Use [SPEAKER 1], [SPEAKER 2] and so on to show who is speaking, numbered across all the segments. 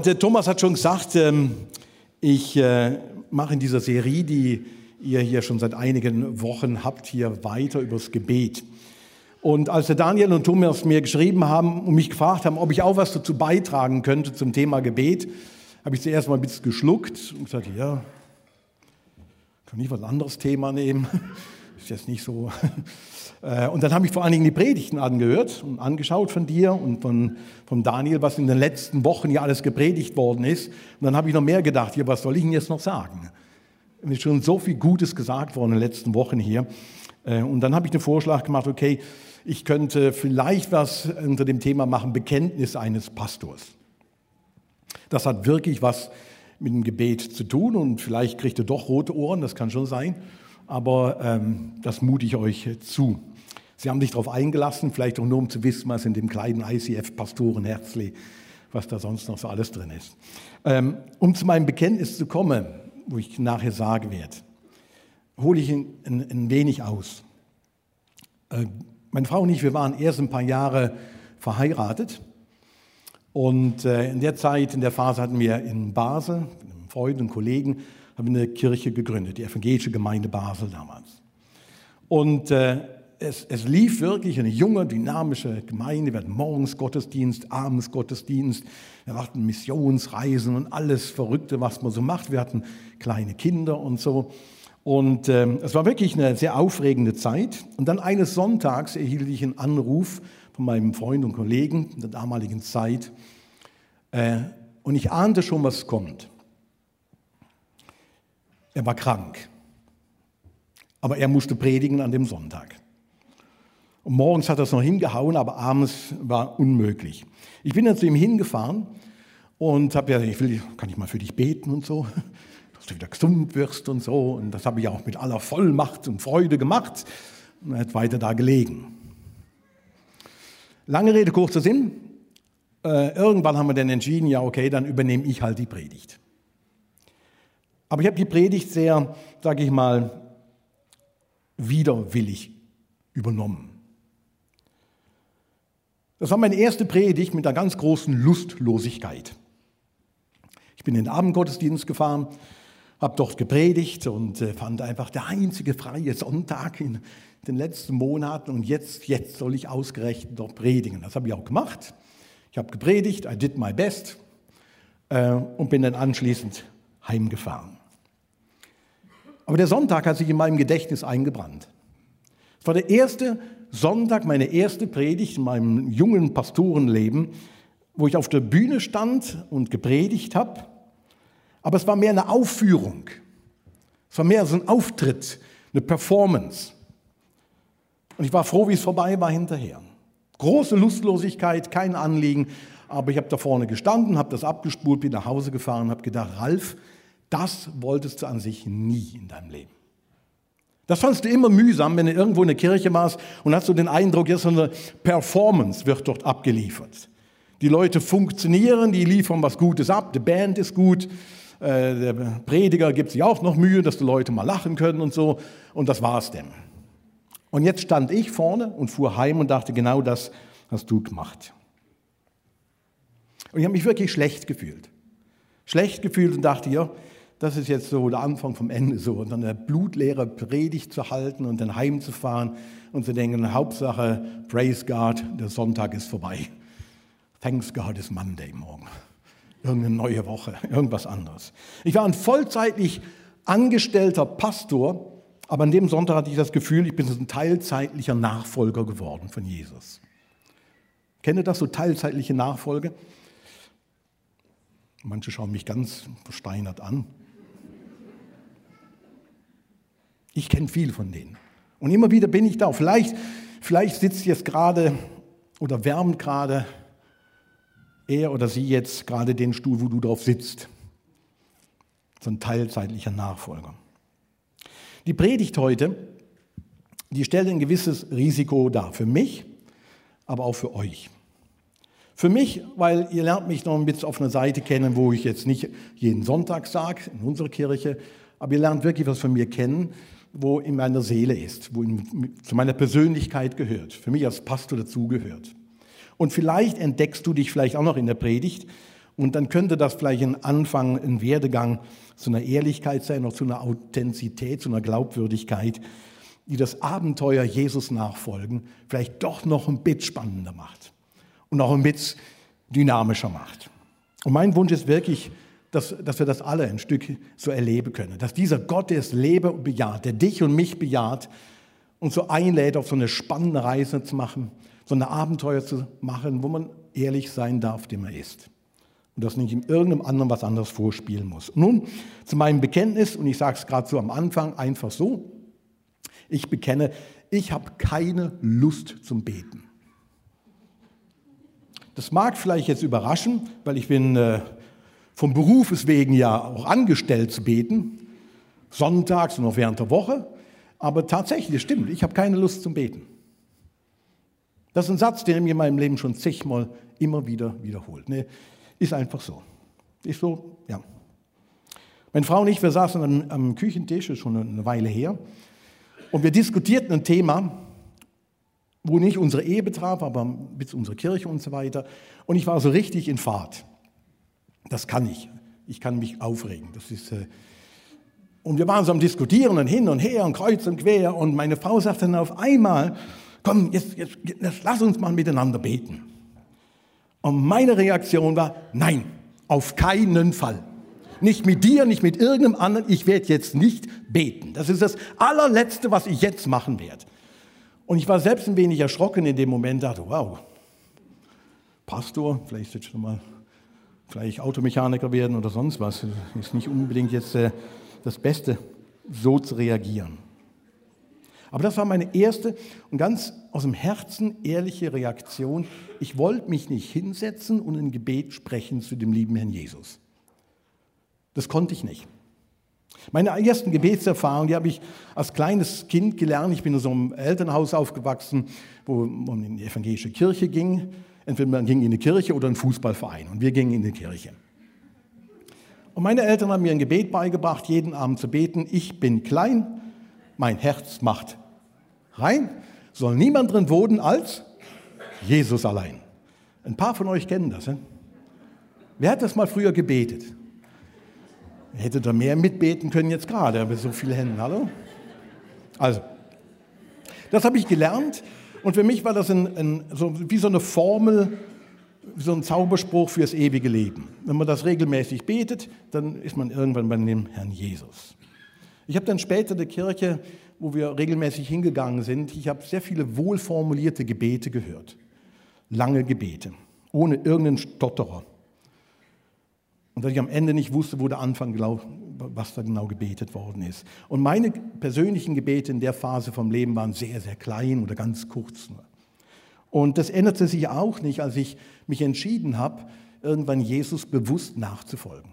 [SPEAKER 1] Und der Thomas hat schon gesagt, ähm, ich äh, mache in dieser Serie, die ihr hier schon seit einigen Wochen habt, hier weiter übers Gebet. Und als der Daniel und Thomas mir geschrieben haben und mich gefragt haben, ob ich auch was dazu beitragen könnte zum Thema Gebet, habe ich zuerst mal ein bisschen geschluckt und gesagt, ja, kann ich was anderes Thema nehmen? Ist jetzt nicht so. Äh, und dann habe ich vor allen Dingen die Predigten angehört und angeschaut von dir und von, von Daniel, was in den letzten Wochen ja alles gepredigt worden ist. Und dann habe ich noch mehr gedacht, ja, was soll ich denn jetzt noch sagen? Es ist schon so viel Gutes gesagt worden in den letzten Wochen hier. Äh, und dann habe ich den Vorschlag gemacht, okay, ich könnte vielleicht was unter dem Thema machen, Bekenntnis eines Pastors. Das hat wirklich was mit dem Gebet zu tun und vielleicht kriegt ihr doch rote Ohren, das kann schon sein, aber ähm, das mute ich euch zu. Sie haben sich darauf eingelassen, vielleicht auch nur um zu wissen, was in dem kleinen ICF-Pastorenherzli, was da sonst noch so alles drin ist. Ähm, um zu meinem Bekenntnis zu kommen, wo ich nachher sagen werde, hole ich ein, ein, ein wenig aus. Äh, meine Frau und ich, wir waren erst ein paar Jahre verheiratet. Und äh, in der Zeit, in der Phase hatten wir in Basel, mit einem Freund und Kollegen, haben wir eine Kirche gegründet, die evangelische Gemeinde Basel damals. Und äh, es, es, lief wirklich eine junge, dynamische Gemeinde. Wir hatten morgens Gottesdienst, abends Gottesdienst. Wir machten Missionsreisen und alles Verrückte, was man so macht. Wir hatten kleine Kinder und so. Und äh, es war wirklich eine sehr aufregende Zeit. Und dann eines Sonntags erhielt ich einen Anruf von meinem Freund und Kollegen in der damaligen Zeit. Äh, und ich ahnte schon, was kommt. Er war krank. Aber er musste predigen an dem Sonntag. Und morgens hat er es noch hingehauen, aber abends war unmöglich. Ich bin dann zu ihm hingefahren und habe gesagt, ich will, kann ich mal für dich beten und so, dass du wieder gesund wirst und so. Und das habe ich auch mit aller Vollmacht und Freude gemacht. Und er hat weiter da gelegen. Lange Rede, kurzer Sinn. Äh, irgendwann haben wir dann entschieden, ja okay, dann übernehme ich halt die Predigt. Aber ich habe die Predigt sehr, sage ich mal, widerwillig übernommen. Das war meine erste Predigt mit einer ganz großen Lustlosigkeit. Ich bin in den Abendgottesdienst gefahren, habe dort gepredigt und äh, fand einfach der einzige freie Sonntag in den letzten Monaten und jetzt, jetzt soll ich ausgerechnet dort predigen. Das habe ich auch gemacht. Ich habe gepredigt, I did my best äh, und bin dann anschließend heimgefahren. Aber der Sonntag hat sich in meinem Gedächtnis eingebrannt. Es war der erste Sonntag meine erste Predigt in meinem jungen Pastorenleben, wo ich auf der Bühne stand und gepredigt habe. Aber es war mehr eine Aufführung. Es war mehr so ein Auftritt, eine Performance. Und ich war froh, wie es vorbei war hinterher. Große Lustlosigkeit, kein Anliegen. Aber ich habe da vorne gestanden, habe das abgespult, bin nach Hause gefahren, habe gedacht, Ralf, das wolltest du an sich nie in deinem Leben. Das fandst du immer mühsam, wenn du irgendwo in der Kirche warst und hast du den Eindruck, jetzt eine Performance wird dort abgeliefert. Die Leute funktionieren, die liefern was Gutes ab, die Band ist gut, äh, der Prediger gibt sich auch noch Mühe, dass die Leute mal lachen können und so. Und das war's denn. Und jetzt stand ich vorne und fuhr heim und dachte, genau das hast du gemacht. Und ich habe mich wirklich schlecht gefühlt. Schlecht gefühlt und dachte, ja, das ist jetzt so der Anfang vom Ende so. Und dann eine blutleere Predigt zu halten und dann heimzufahren und zu denken, Hauptsache, praise God, der Sonntag ist vorbei. Thanks God is Monday morgen. Irgendeine neue Woche, irgendwas anderes. Ich war ein vollzeitlich angestellter Pastor, aber an dem Sonntag hatte ich das Gefühl, ich bin ein teilzeitlicher Nachfolger geworden von Jesus. Kennt ihr das, so teilzeitliche Nachfolge? Manche schauen mich ganz versteinert an. Ich kenne viel von denen. Und immer wieder bin ich da. Vielleicht, vielleicht sitzt jetzt gerade oder wärmt gerade er oder sie jetzt gerade den Stuhl, wo du drauf sitzt. So ein teilzeitlicher Nachfolger. Die Predigt heute, die stellt ein gewisses Risiko dar. Für mich, aber auch für euch. Für mich, weil ihr lernt mich noch ein bisschen auf einer Seite kennen, wo ich jetzt nicht jeden Sonntag sage, in unserer Kirche, aber ihr lernt wirklich was von mir kennen, wo in meiner Seele ist, wo in, zu meiner Persönlichkeit gehört, für mich als Pastor dazugehört. Und vielleicht entdeckst du dich vielleicht auch noch in der Predigt Und dann könnte das vielleicht ein Anfang, ein Werdegang zu einer Ehrlichkeit sein, auch zu einer Authentizität, zu einer Glaubwürdigkeit, die das Abenteuer Jesus nachfolgen vielleicht doch noch ein bisschen spannender macht und auch ein bisschen dynamischer macht. Und mein Wunsch ist wirklich, dass, dass wir das alle ein Stück so erleben können. Dass dieser Gott, der es Lebe bejaht, der dich und mich bejaht, uns so einlädt, auf so eine spannende Reise zu machen, so ein Abenteuer zu machen, wo man ehrlich sein darf, dem er ist. Und das nicht in irgendeinem anderen was anderes vorspielen muss. Nun zu meinem Bekenntnis, und ich sage es gerade so am Anfang, einfach so. Ich bekenne, ich habe keine Lust zum Beten. Das mag vielleicht jetzt überraschen, weil ich bin äh, vom Berufes wegen ja auch angestellt zu beten, sonntags und auch während der Woche. Aber tatsächlich, stimmt, ich habe keine Lust zum Beten. Das ist ein Satz, den mir in meinem Leben schon zigmal immer wieder wiederholt. Ne? Ist einfach so. Ist so, ja. Meine Frau und ich, wir saßen am, am Küchentisch, ist schon eine Weile her, und wir diskutierten ein Thema, wo nicht unsere Ehe betraf, aber mit unserer Kirche und so weiter. Und ich war so richtig in Fahrt. Das kann ich. Ich kann mich aufregen. Das ist, äh und wir waren so am Diskutieren und hin und her und kreuz und quer. Und meine Frau sagte dann auf einmal, komm, jetzt, jetzt, jetzt lass uns mal miteinander beten. Und meine Reaktion war, nein, auf keinen Fall. Nicht mit dir, nicht mit irgendeinem anderen. Ich werde jetzt nicht beten. Das ist das allerletzte, was ich jetzt machen werde. Und ich war selbst ein wenig erschrocken in dem Moment, dachte, wow, Pastor, vielleicht jetzt schon mal vielleicht Automechaniker werden oder sonst was. Ist nicht unbedingt jetzt äh, das Beste, so zu reagieren. Aber das war meine erste und ganz aus dem Herzen ehrliche Reaktion. Ich wollte mich nicht hinsetzen und ein Gebet sprechen zu dem lieben Herrn Jesus. Das konnte ich nicht. Meine ersten Gebetserfahrungen, die habe ich als kleines Kind gelernt. Ich bin in so einem Elternhaus aufgewachsen, wo man in die evangelische Kirche ging. Entweder man ging in die Kirche oder in einen Fußballverein. Und wir gingen in die Kirche. Und meine Eltern haben mir ein Gebet beigebracht, jeden Abend zu beten. Ich bin klein, mein Herz macht rein, soll niemand drin wohnen als Jesus allein. Ein paar von euch kennen das. He? Wer hat das mal früher gebetet? Hätte da mehr mitbeten können jetzt gerade, aber so viele Hände, hallo? Also, das habe ich gelernt und für mich war das ein, ein, so, wie so eine Formel, wie so ein Zauberspruch fürs ewige Leben. Wenn man das regelmäßig betet, dann ist man irgendwann bei dem Herrn Jesus. Ich habe dann später in der Kirche, wo wir regelmäßig hingegangen sind, ich habe sehr viele wohlformulierte Gebete gehört. Lange Gebete, ohne irgendeinen Stotterer. Und dass ich am Ende nicht wusste, wo der Anfang, was da genau gebetet worden ist. Und meine persönlichen Gebete in der Phase vom Leben waren sehr, sehr klein oder ganz kurz nur. Und das änderte sich auch nicht, als ich mich entschieden habe, irgendwann Jesus bewusst nachzufolgen.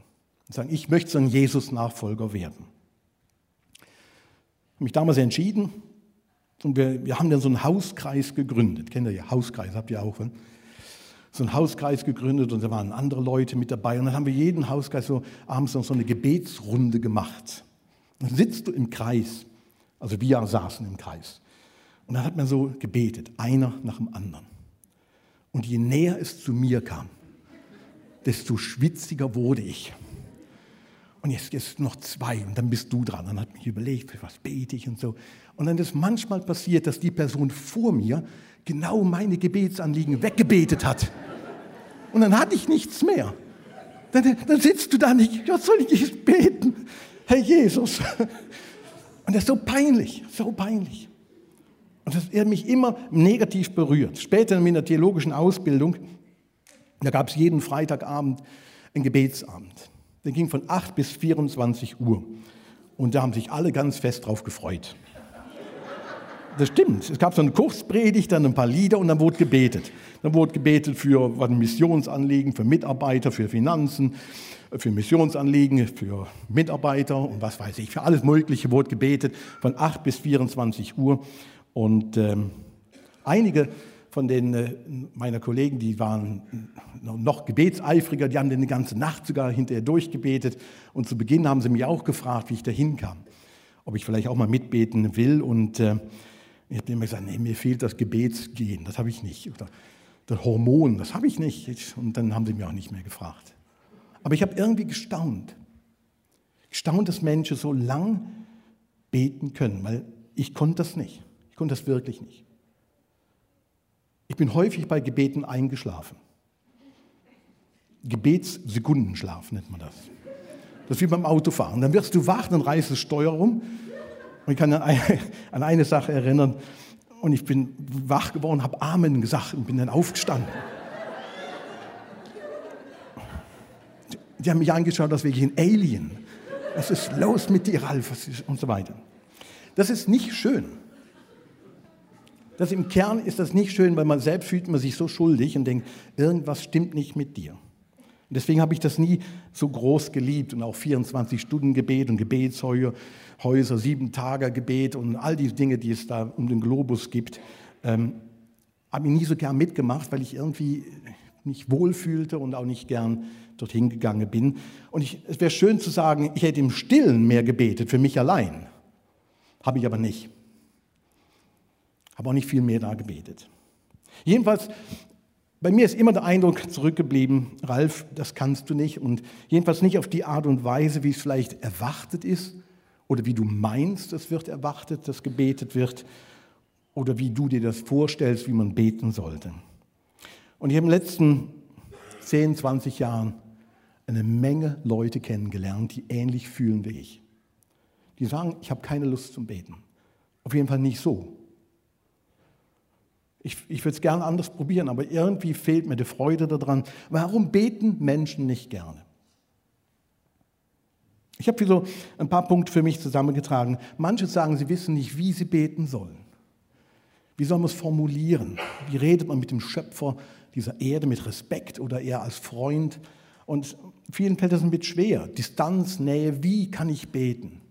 [SPEAKER 1] Und sagen, ich möchte so ein Jesus-Nachfolger werden. Ich habe mich damals entschieden und wir, wir haben dann so einen Hauskreis gegründet. Kennt ihr ja Hauskreis, habt ihr auch. Ne? So einen Hauskreis gegründet und da waren andere Leute mit dabei. Und dann haben wir jeden Hauskreis so abends noch so eine Gebetsrunde gemacht. dann sitzt du im Kreis, also wir saßen im Kreis. Und dann hat man so gebetet, einer nach dem anderen. Und je näher es zu mir kam, desto schwitziger wurde ich. Und jetzt ist noch zwei und dann bist du dran. Dann hat mich überlegt, für was bete ich und so. Und dann ist manchmal passiert, dass die Person vor mir genau meine Gebetsanliegen weggebetet hat. Und dann hatte ich nichts mehr. Dann, dann sitzt du da nicht, was soll ich jetzt beten? Herr Jesus. Und das ist so peinlich, so peinlich. Und das hat mich immer negativ berührt. Später in meiner theologischen Ausbildung, da gab es jeden Freitagabend einen Gebetsabend. Der ging von 8 bis 24 Uhr. Und da haben sich alle ganz fest drauf gefreut. Das stimmt. Es gab so eine Kurspredigt, dann ein paar Lieder und dann wurde gebetet. Dann wurde gebetet für Missionsanliegen, für Mitarbeiter, für Finanzen, für Missionsanliegen, für Mitarbeiter und was weiß ich. Für alles Mögliche wurde gebetet von 8 bis 24 Uhr. Und ähm, einige von den äh, meiner Kollegen, die waren noch gebetseifriger, die haben den die ganze Nacht sogar hinterher durchgebetet. Und zu Beginn haben sie mich auch gefragt, wie ich da hinkam, ob ich vielleicht auch mal mitbeten will. Und äh, ich habe immer gesagt, nee, mir fehlt das Gebetsgehen, das habe ich nicht. Oder das Hormon, das habe ich nicht. Und dann haben sie mich auch nicht mehr gefragt. Aber ich habe irgendwie gestaunt. Gestaunt, dass Menschen so lang beten können, weil ich konnte das nicht. Ich konnte das wirklich nicht. Ich bin häufig bei Gebeten eingeschlafen. Gebetssekundenschlaf nennt man das. Das ist wie beim Autofahren. Dann wirst du wach, dann reißt das Steuer rum. Und ich kann an eine, Sache erinnern. Und ich bin wach geworden, habe Amen gesagt und bin dann aufgestanden. Die haben mich angeschaut, als wäre ich ein Alien. Was ist los mit dir, Ralf? Und so weiter. Das ist nicht schön. Das im Kern ist das nicht schön, weil man selbst fühlt man sich so schuldig und denkt, irgendwas stimmt nicht mit dir. Und deswegen habe ich das nie so groß geliebt und auch 24 Stunden Gebet und Gebetshäuser, sieben Tage Gebet und all die Dinge, die es da um den Globus gibt, ähm, habe ich nie so gern mitgemacht, weil ich irgendwie nicht wohlfühlte und auch nicht gern dorthin gegangen bin. Und ich, es wäre schön zu sagen, ich hätte im Stillen mehr gebetet, für mich allein. Habe ich aber nicht. Habe auch nicht viel mehr da gebetet. Jedenfalls bei mir ist immer der Eindruck zurückgeblieben, Ralf, das kannst du nicht und jedenfalls nicht auf die Art und Weise, wie es vielleicht erwartet ist oder wie du meinst, es wird erwartet, dass gebetet wird oder wie du dir das vorstellst, wie man beten sollte. Und ich habe in den letzten 10, 20 Jahren eine Menge Leute kennengelernt, die ähnlich fühlen wie ich. Die sagen, ich habe keine Lust zum Beten. Auf jeden Fall nicht so. Ich, ich würde es gerne anders probieren, aber irgendwie fehlt mir die Freude daran. Warum beten Menschen nicht gerne? Ich habe so ein paar Punkte für mich zusammengetragen. Manche sagen, sie wissen nicht, wie sie beten sollen. Wie soll man es formulieren? Wie redet man mit dem Schöpfer dieser Erde mit Respekt oder eher als Freund? Und vielen fällt das ein bisschen schwer. Distanz, Nähe, wie kann ich beten?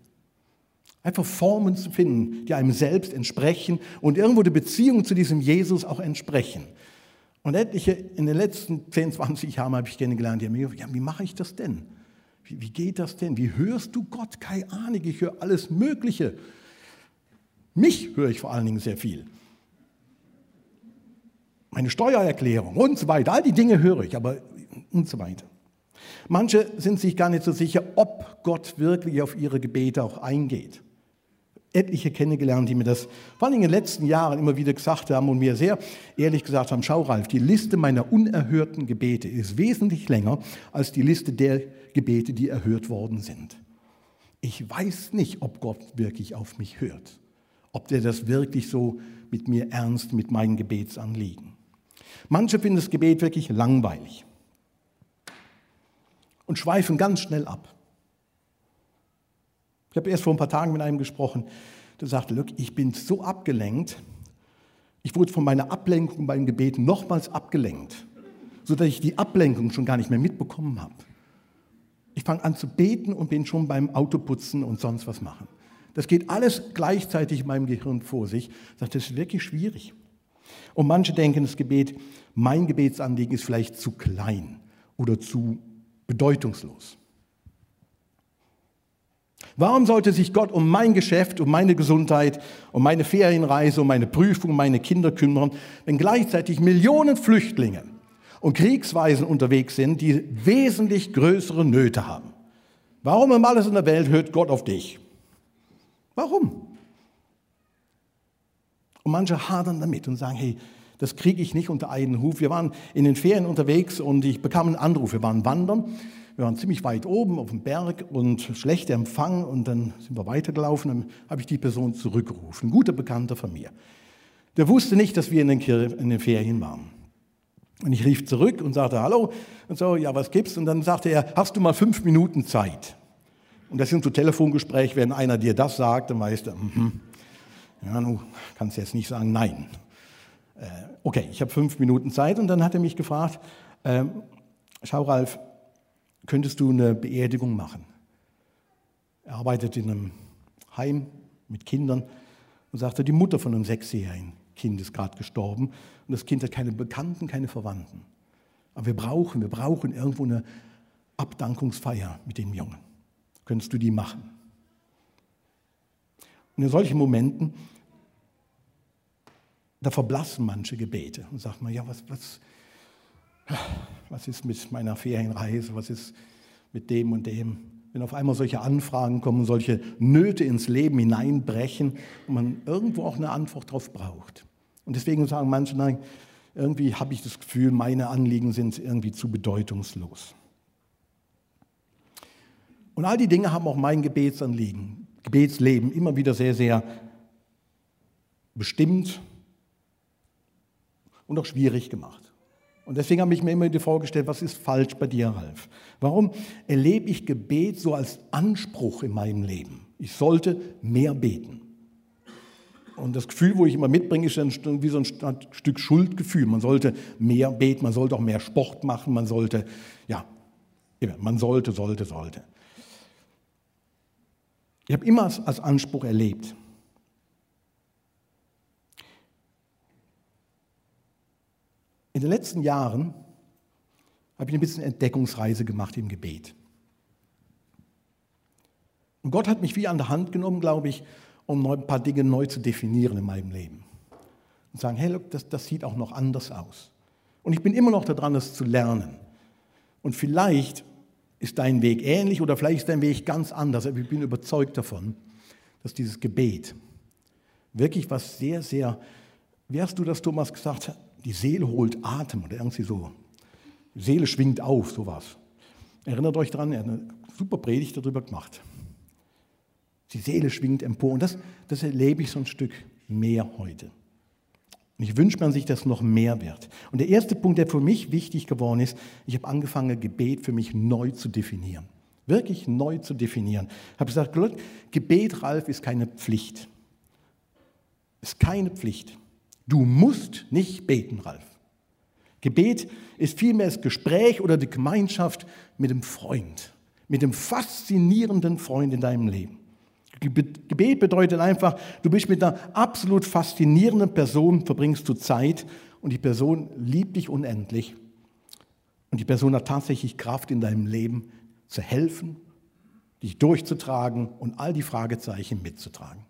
[SPEAKER 1] Einfach Formen zu finden, die einem selbst entsprechen und irgendwo die Beziehung zu diesem Jesus auch entsprechen. Und etliche in den letzten 10, 20 Jahren habe ich kennengelernt, die haben mir gesagt, ja, wie mache ich das denn? Wie, wie geht das denn? Wie hörst du Gott? Keine Ahnung, ich höre alles Mögliche. Mich höre ich vor allen Dingen sehr viel. Meine Steuererklärung und so weiter, all die Dinge höre ich, aber und so weiter. Manche sind sich gar nicht so sicher, ob Gott wirklich auf ihre Gebete auch eingeht etliche kennengelernt, die mir das vor allem in den letzten Jahren immer wieder gesagt haben und mir sehr ehrlich gesagt haben, schau Ralf, die Liste meiner unerhörten Gebete ist wesentlich länger als die Liste der Gebete, die erhört worden sind. Ich weiß nicht, ob Gott wirklich auf mich hört, ob der das wirklich so mit mir ernst, mit meinen Gebetsanliegen. Manche finden das Gebet wirklich langweilig und schweifen ganz schnell ab. Ich habe erst vor ein paar Tagen mit einem gesprochen, der sagte, Look, ich bin so abgelenkt, ich wurde von meiner Ablenkung beim Gebet nochmals abgelenkt, sodass ich die Ablenkung schon gar nicht mehr mitbekommen habe. Ich fange an zu beten und bin schon beim Autoputzen und sonst was machen. Das geht alles gleichzeitig in meinem Gehirn vor sich. Ich sage, das ist wirklich schwierig. Und manche denken, das Gebet, mein Gebetsanliegen ist vielleicht zu klein oder zu bedeutungslos. Warum sollte sich Gott um mein Geschäft, um meine Gesundheit, um meine Ferienreise, um meine Prüfung, um meine Kinder kümmern, wenn gleichzeitig Millionen Flüchtlinge und Kriegsweisen unterwegs sind, die wesentlich größere Nöte haben? Warum um alles in der Welt hört Gott auf dich? Warum? Und manche hadern damit und sagen, hey, das kriege ich nicht unter einen Huf. Wir waren in den Ferien unterwegs und ich bekam einen Anruf. Wir waren wandern wir waren ziemlich weit oben auf dem Berg und schlechter Empfang und dann sind wir weitergelaufen. Dann habe ich die Person zurückgerufen, ein guter Bekannter von mir. Der wusste nicht, dass wir in den, in den Ferien waren. Und ich rief zurück und sagte Hallo und so, ja, was gibt's? Und dann sagte er, hast du mal fünf Minuten Zeit? Und das sind so Telefongespräche, wenn einer dir das sagt, dann weißt du, mm ja, du kannst jetzt nicht sagen Nein. Äh, okay, ich habe fünf Minuten Zeit und dann hat er mich gefragt, äh, schau Ralf, könntest du eine Beerdigung machen. Er arbeitet in einem Heim mit Kindern und sagte, die Mutter von einem sechsjährigen Kind ist gerade gestorben und das Kind hat keine Bekannten, keine Verwandten. Aber wir brauchen, wir brauchen irgendwo eine Abdankungsfeier mit dem Jungen. Könntest du die machen? Und in solchen Momenten, da verblassen manche Gebete und sagt man, ja, was, was, was ist mit meiner Ferienreise, was ist mit dem und dem. Wenn auf einmal solche Anfragen kommen, solche Nöte ins Leben hineinbrechen und man irgendwo auch eine Antwort darauf braucht. Und deswegen sagen manche, nein, irgendwie habe ich das Gefühl, meine Anliegen sind irgendwie zu bedeutungslos. Und all die Dinge haben auch mein Gebetsanliegen, Gebetsleben immer wieder sehr, sehr bestimmt und auch schwierig gemacht. Und deswegen habe ich mir immer die Frage gestellt, was ist falsch bei dir, Ralf? Warum erlebe ich Gebet so als Anspruch in meinem Leben? Ich sollte mehr beten. Und das Gefühl, wo ich immer mitbringe, ist ein, wie so ein Stück Schuldgefühl. Man sollte mehr beten, man sollte auch mehr Sport machen, man sollte, ja, man sollte, sollte, sollte. Ich habe immer als Anspruch erlebt. In den letzten Jahren habe ich ein bisschen Entdeckungsreise gemacht im Gebet. Und Gott hat mich wie an der Hand genommen, glaube ich, um ein paar Dinge neu zu definieren in meinem Leben. Und sagen, hey, look, das, das sieht auch noch anders aus. Und ich bin immer noch daran, das zu lernen. Und vielleicht ist dein Weg ähnlich oder vielleicht ist dein Weg ganz anders, aber ich bin überzeugt davon, dass dieses Gebet wirklich was sehr, sehr, wie hast du das, Thomas, gesagt, die Seele holt Atem oder irgendwie so. Die Seele schwingt auf, sowas. Erinnert euch daran, er hat eine super Predigt darüber gemacht. Die Seele schwingt empor und das, das erlebe ich so ein Stück mehr heute. Und ich wünsche mir sich, dass noch mehr wird. Und der erste Punkt, der für mich wichtig geworden ist, ich habe angefangen, Gebet für mich neu zu definieren. Wirklich neu zu definieren. Ich habe gesagt, Gebet, Ralf, ist keine Pflicht. Ist keine Pflicht. Du musst nicht beten, Ralf. Gebet ist vielmehr das Gespräch oder die Gemeinschaft mit dem Freund, mit dem faszinierenden Freund in deinem Leben. Gebet bedeutet einfach, du bist mit einer absolut faszinierenden Person, verbringst du Zeit und die Person liebt dich unendlich. Und die Person hat tatsächlich Kraft in deinem Leben zu helfen, dich durchzutragen und all die Fragezeichen mitzutragen.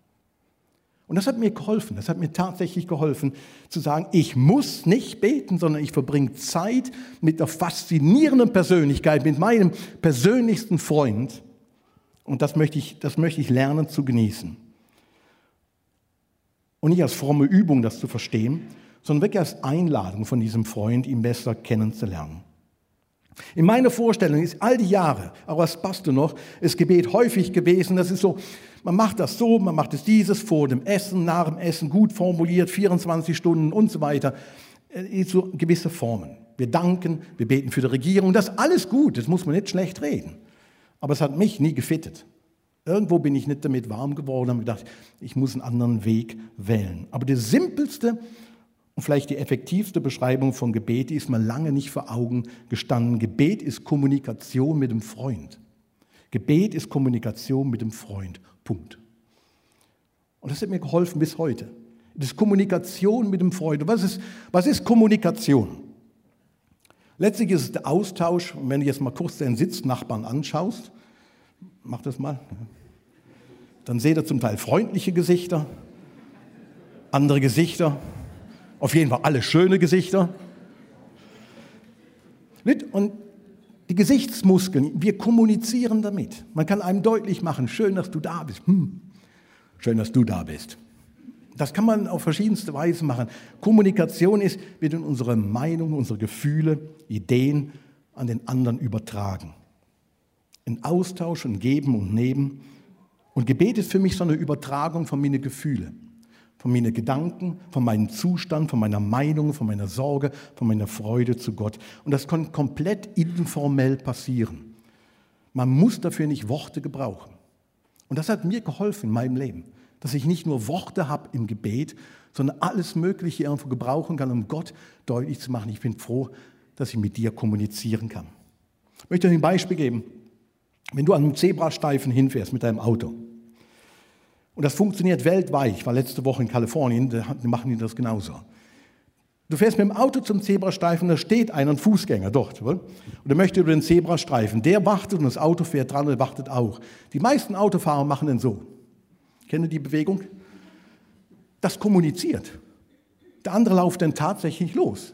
[SPEAKER 1] Und das hat mir geholfen, das hat mir tatsächlich geholfen, zu sagen, ich muss nicht beten, sondern ich verbringe Zeit mit der faszinierenden Persönlichkeit, mit meinem persönlichsten Freund. Und das möchte ich, das möchte ich lernen zu genießen. Und nicht als fromme Übung, das zu verstehen, sondern wirklich als Einladung von diesem Freund, ihn besser kennenzulernen. In meiner Vorstellung ist all die Jahre, auch als Pastor noch, das Gebet häufig gewesen, das ist so, man macht das so, man macht es dieses vor dem Essen, nach dem Essen, gut formuliert, 24 Stunden und so weiter. Äh, so gewisse Formen. Wir danken, wir beten für die Regierung, das ist alles gut, das muss man nicht schlecht reden. Aber es hat mich nie gefittet. Irgendwo bin ich nicht damit warm geworden und gedacht, ich muss einen anderen Weg wählen. Aber der simpelste und vielleicht die effektivste Beschreibung von Gebet, die ist mir lange nicht vor Augen gestanden. Gebet ist Kommunikation mit dem Freund. Gebet ist Kommunikation mit dem Freund. Punkt. Und das hat mir geholfen bis heute. Das ist Kommunikation mit dem Freund. Was ist, was ist Kommunikation? Letztlich ist es der Austausch. Und wenn du jetzt mal kurz deinen Sitznachbarn anschaust, mach das mal, dann seht ihr zum Teil freundliche Gesichter, andere Gesichter, auf jeden Fall alle schöne Gesichter. Und die Gesichtsmuskeln, wir kommunizieren damit. Man kann einem deutlich machen, schön, dass du da bist. Hm, schön, dass du da bist. Das kann man auf verschiedenste Weise machen. Kommunikation ist, wir tun unsere Meinung, unsere Gefühle, Ideen an den anderen übertragen. Ein Austausch, ein Geben und Nehmen. Und Gebet ist für mich so eine Übertragung von meinen Gefühlen von meinen Gedanken, von meinem Zustand, von meiner Meinung, von meiner Sorge, von meiner Freude zu Gott. Und das kann komplett informell passieren. Man muss dafür nicht Worte gebrauchen. Und das hat mir geholfen in meinem Leben, dass ich nicht nur Worte habe im Gebet, sondern alles Mögliche irgendwo gebrauchen kann, um Gott deutlich zu machen. Ich bin froh, dass ich mit dir kommunizieren kann. Ich möchte euch ein Beispiel geben. Wenn du an einem Zebrastreifen hinfährst mit deinem Auto, und das funktioniert weltweit. Ich war letzte Woche in Kalifornien, da machen die das genauso. Du fährst mit dem Auto zum Zebrastreifen, da steht einer, ein Fußgänger dort, und er möchte über den Zebrastreifen. Der wartet und das Auto fährt dran und wartet auch. Die meisten Autofahrer machen den so. Kennen ihr die Bewegung? Das kommuniziert. Der andere läuft dann tatsächlich los.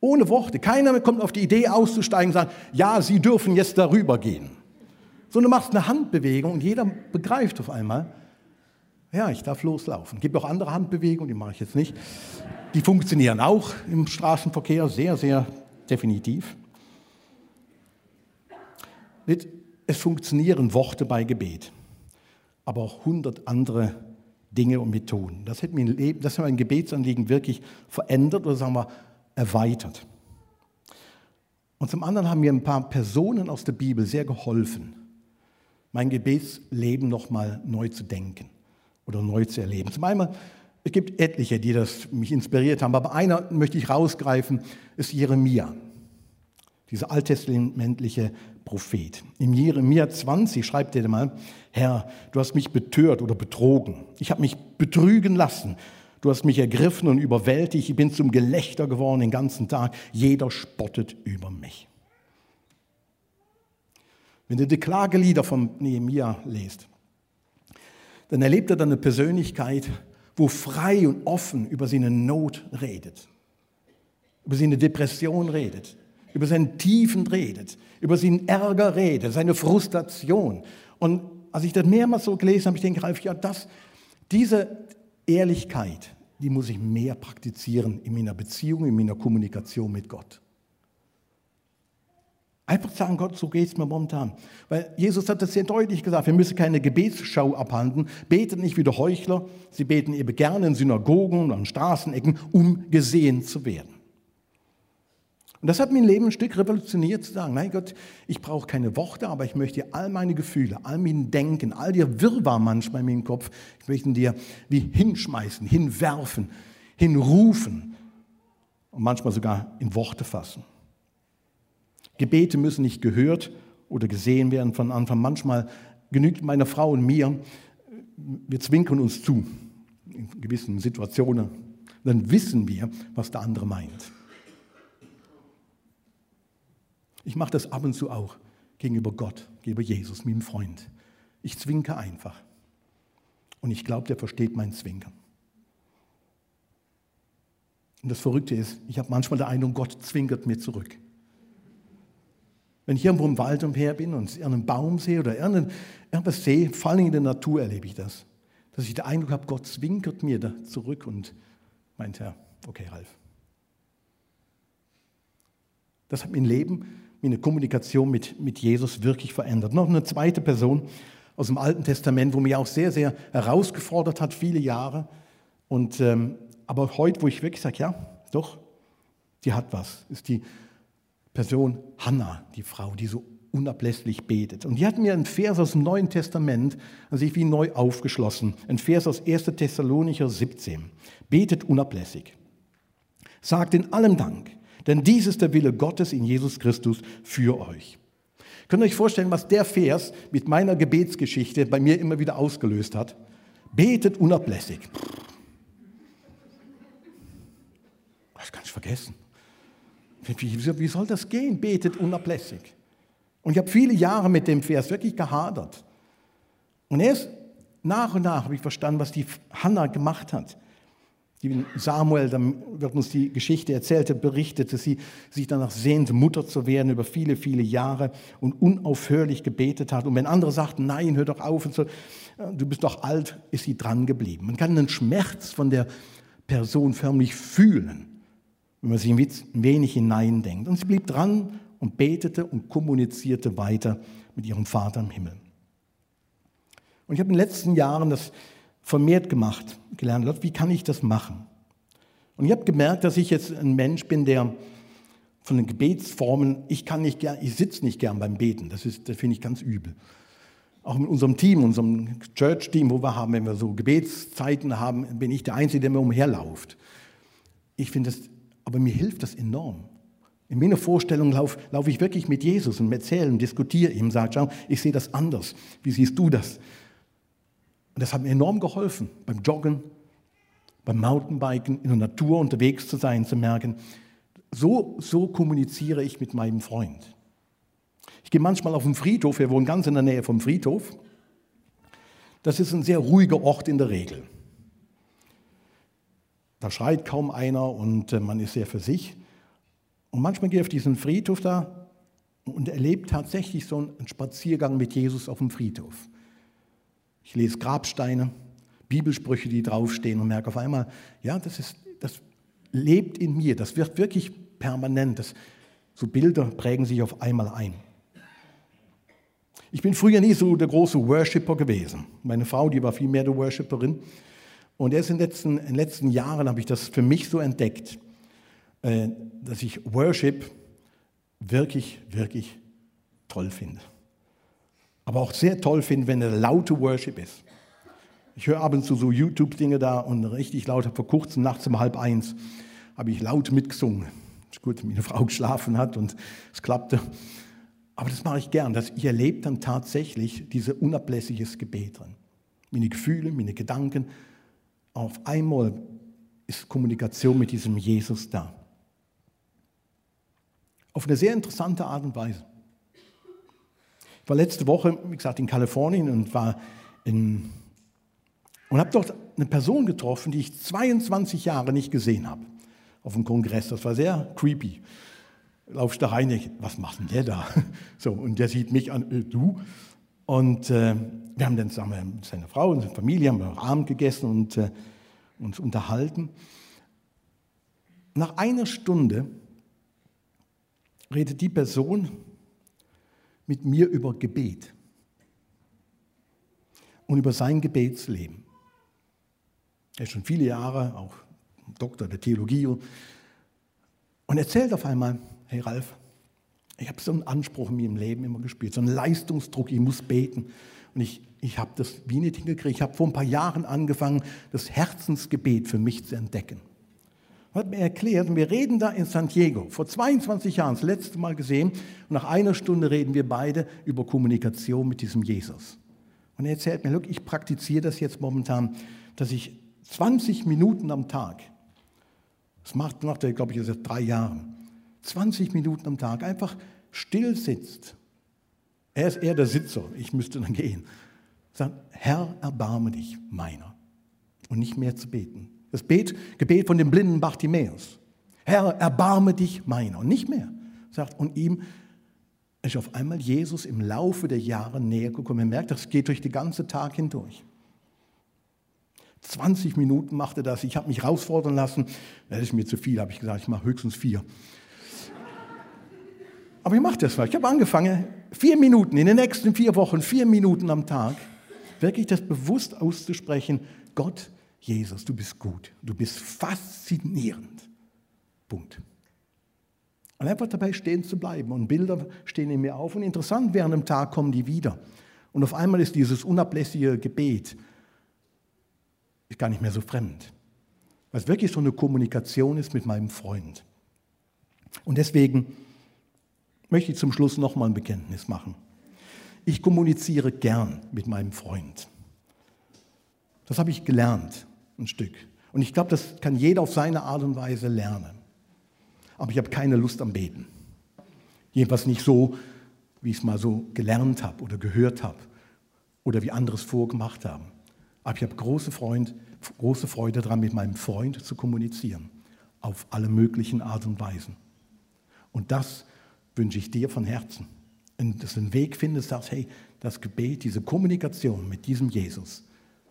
[SPEAKER 1] Ohne Worte. Keiner kommt auf die Idee auszusteigen und sagt, ja, Sie dürfen jetzt darüber gehen. Sondern du machst eine Handbewegung und jeder begreift auf einmal, ja, ich darf loslaufen. Gibt auch andere Handbewegungen, die mache ich jetzt nicht. Die funktionieren auch im Straßenverkehr sehr, sehr definitiv. Es funktionieren Worte bei Gebet, aber auch hundert andere Dinge und Methoden. Das hat, mein Leben, das hat mein Gebetsanliegen wirklich verändert oder sagen wir erweitert. Und zum anderen haben mir ein paar Personen aus der Bibel sehr geholfen, mein Gebetsleben nochmal neu zu denken oder neu zu erleben. Zum einen, es gibt etliche, die das mich inspiriert haben, aber einer möchte ich rausgreifen, ist Jeremia, dieser alttestamentliche Prophet. Im Jeremia 20 schreibt er mal, Herr, du hast mich betört oder betrogen. Ich habe mich betrügen lassen. Du hast mich ergriffen und überwältigt. Ich bin zum Gelächter geworden den ganzen Tag. Jeder spottet über mich. Wenn du die Klagelieder von Nehemia liest, dann erlebt er dann eine Persönlichkeit, wo frei und offen über seine Not redet, über seine Depression redet, über seinen Tiefen redet, über seinen Ärger redet, seine Frustration. Und als ich das mehrmals so gelesen habe, ich denke, Ralf, ja, das, diese Ehrlichkeit, die muss ich mehr praktizieren in meiner Beziehung, in meiner Kommunikation mit Gott. Einfach sagen, Gott, so geht es mir momentan. Weil Jesus hat das sehr deutlich gesagt, wir müssen keine Gebetsschau abhalten. Betet nicht wie die Heuchler. Sie beten eben gerne in Synagogen und an Straßenecken, um gesehen zu werden. Und das hat mein Leben ein Stück revolutioniert, zu sagen, nein Gott, ich brauche keine Worte, aber ich möchte dir all meine Gefühle, all mein Denken, all dir Wirrwarr manchmal in meinem Kopf, ich möchte dir wie hinschmeißen, hinwerfen, hinrufen und manchmal sogar in Worte fassen. Gebete müssen nicht gehört oder gesehen werden von Anfang. Manchmal genügt meiner Frau und mir, wir zwinkern uns zu in gewissen Situationen. Dann wissen wir, was der andere meint. Ich mache das ab und zu auch gegenüber Gott, gegenüber Jesus, meinem Freund. Ich zwinke einfach. Und ich glaube, der versteht mein Zwinkern. Und das Verrückte ist, ich habe manchmal den Eindruck, Gott zwinkert mir zurück. Wenn ich irgendwo im Wald umher bin und irgendeinen Baum sehe oder irgendwas sehe, vor allem in der Natur erlebe ich das, dass ich den Eindruck habe, Gott zwinkert mir da zurück und meint, ja, okay, Ralf. Das hat mein Leben meine Kommunikation mit, mit Jesus wirklich verändert. Noch eine zweite Person aus dem Alten Testament, wo mich auch sehr, sehr herausgefordert hat, viele Jahre. Und, ähm, aber heute, wo ich wirklich sage, ja, doch, die hat was, ist die Person Hannah, die Frau, die so unablässig betet. Und die hat mir einen Vers aus dem Neuen Testament an sich wie neu aufgeschlossen. Ein Vers aus 1. Thessalonicher 17. Betet unablässig. Sagt in allem Dank denn dies ist der Wille Gottes in Jesus Christus für euch. Könnt ihr euch vorstellen, was der Vers mit meiner Gebetsgeschichte bei mir immer wieder ausgelöst hat? Betet unablässig. Das kann ich vergessen. Wie, wie soll das gehen? Betet unablässig. Und ich habe viele Jahre mit dem Vers wirklich gehadert. Und erst nach und nach habe ich verstanden, was die Hannah gemacht hat. Samuel, dann wird uns die Geschichte erzählt, berichtet, dass sie sich danach sehnt, Mutter zu werden über viele, viele Jahre und unaufhörlich gebetet hat. Und wenn andere sagten, nein, hör doch auf und so, du bist doch alt, ist sie dran geblieben. Man kann den Schmerz von der Person förmlich fühlen, wenn man sich ein wenig hineindenkt. Und sie blieb dran und betete und kommunizierte weiter mit ihrem Vater im Himmel. Und ich habe in den letzten Jahren das vermehrt gemacht, gelernt hat, wie kann ich das machen? Und ich habe gemerkt, dass ich jetzt ein Mensch bin, der von den Gebetsformen, ich kann nicht gern, ich sitze nicht gern beim Beten, das, das finde ich ganz übel. Auch mit unserem Team, unserem Church-Team, wo wir haben, wenn wir so Gebetszeiten haben, bin ich der Einzige, der mir umherlauft. Ich finde das, aber mir hilft das enorm. In meiner Vorstellung laufe lauf ich wirklich mit Jesus und erzähle und diskutiere ihm, sage, schau, ich sehe das anders. Wie siehst du das? Und das hat mir enorm geholfen, beim Joggen, beim Mountainbiken, in der Natur unterwegs zu sein, zu merken, so, so kommuniziere ich mit meinem Freund. Ich gehe manchmal auf den Friedhof, wir wohnen ganz in der Nähe vom Friedhof. Das ist ein sehr ruhiger Ort in der Regel. Da schreit kaum einer und äh, man ist sehr für sich. Und manchmal gehe ich auf diesen Friedhof da und erlebe tatsächlich so einen Spaziergang mit Jesus auf dem Friedhof. Ich lese Grabsteine, Bibelsprüche, die draufstehen und merke auf einmal, ja, das, ist, das lebt in mir, das wird wirklich permanent. Das, so Bilder prägen sich auf einmal ein. Ich bin früher nie so der große Worshipper gewesen. Meine Frau, die war viel mehr der Worshipperin. Und erst in den letzten, in den letzten Jahren habe ich das für mich so entdeckt, äh, dass ich Worship wirklich, wirklich toll finde. Aber auch sehr toll finde, wenn er laute Worship ist. Ich höre ab und zu so YouTube-Dinge da und richtig laut, vor kurzem nachts um halb eins habe ich laut mitgesungen. Ist gut, meine Frau geschlafen hat und es klappte. Aber das mache ich gern, dass ich erlebe dann tatsächlich dieses unablässiges Gebet drin. Meine Gefühle, meine Gedanken. Auf einmal ist Kommunikation mit diesem Jesus da. Auf eine sehr interessante Art und Weise. Ich war letzte Woche, wie gesagt, in Kalifornien und war in, und habe dort eine Person getroffen, die ich 22 Jahre nicht gesehen habe auf dem Kongress. Das war sehr creepy laufst da rein, ich, was macht denn der da? So, und der sieht mich an, äh, du. Und äh, wir haben dann zusammen mit seiner Frau und seiner Familie haben wir Abend gegessen und äh, uns unterhalten. Nach einer Stunde redet die Person mit mir über Gebet und über sein Gebetsleben. Er ist schon viele Jahre auch Doktor der Theologie und erzählt auf einmal, hey Ralf, ich habe so einen Anspruch in meinem Leben immer gespürt, so einen Leistungsdruck, ich muss beten. Und ich, ich habe das wie nicht hingekriegt. Ich habe vor ein paar Jahren angefangen, das Herzensgebet für mich zu entdecken. Hat mir erklärt, und wir reden da in San Diego, vor 22 Jahren, das letzte Mal gesehen, und nach einer Stunde reden wir beide über Kommunikation mit diesem Jesus. Und er erzählt mir, look, ich praktiziere das jetzt momentan, dass ich 20 Minuten am Tag, das macht, macht er, glaube ich, seit drei Jahren, 20 Minuten am Tag einfach still sitzt. Er ist eher der Sitzer, ich müsste dann gehen. Sagt, Herr, erbarme dich meiner. Und nicht mehr zu beten. Das Bet, Gebet von dem blinden Bartimäus. Herr, erbarme dich meiner. Und nicht mehr. Sagt, und ihm ist auf einmal Jesus im Laufe der Jahre näher gekommen. Er merkt, das geht durch den ganzen Tag hindurch. 20 Minuten machte das. Ich habe mich herausfordern lassen. Das ist mir zu viel, habe ich gesagt. Ich mache höchstens vier. Aber ich mache das mal. Ich habe angefangen, vier Minuten, in den nächsten vier Wochen, vier Minuten am Tag, wirklich das bewusst auszusprechen, Gott, Jesus, du bist gut, du bist faszinierend. Punkt. Und einfach dabei stehen zu bleiben. Und Bilder stehen in mir auf. Und interessant, während dem Tag kommen die wieder. Und auf einmal ist dieses unablässige Gebet ist gar nicht mehr so fremd. Weil es wirklich so eine Kommunikation ist mit meinem Freund. Und deswegen möchte ich zum Schluss nochmal ein Bekenntnis machen. Ich kommuniziere gern mit meinem Freund. Das habe ich gelernt, ein Stück. Und ich glaube, das kann jeder auf seine Art und Weise lernen. Aber ich habe keine Lust am Beten. Jedenfalls nicht so, wie ich es mal so gelernt habe oder gehört habe oder wie andere es vorgemacht haben. Aber ich habe große, Freund, große Freude daran, mit meinem Freund zu kommunizieren. Auf alle möglichen Art und Weisen. Und das wünsche ich dir von Herzen. Und dass du einen Weg findest, sagst, hey, das Gebet, diese Kommunikation mit diesem Jesus,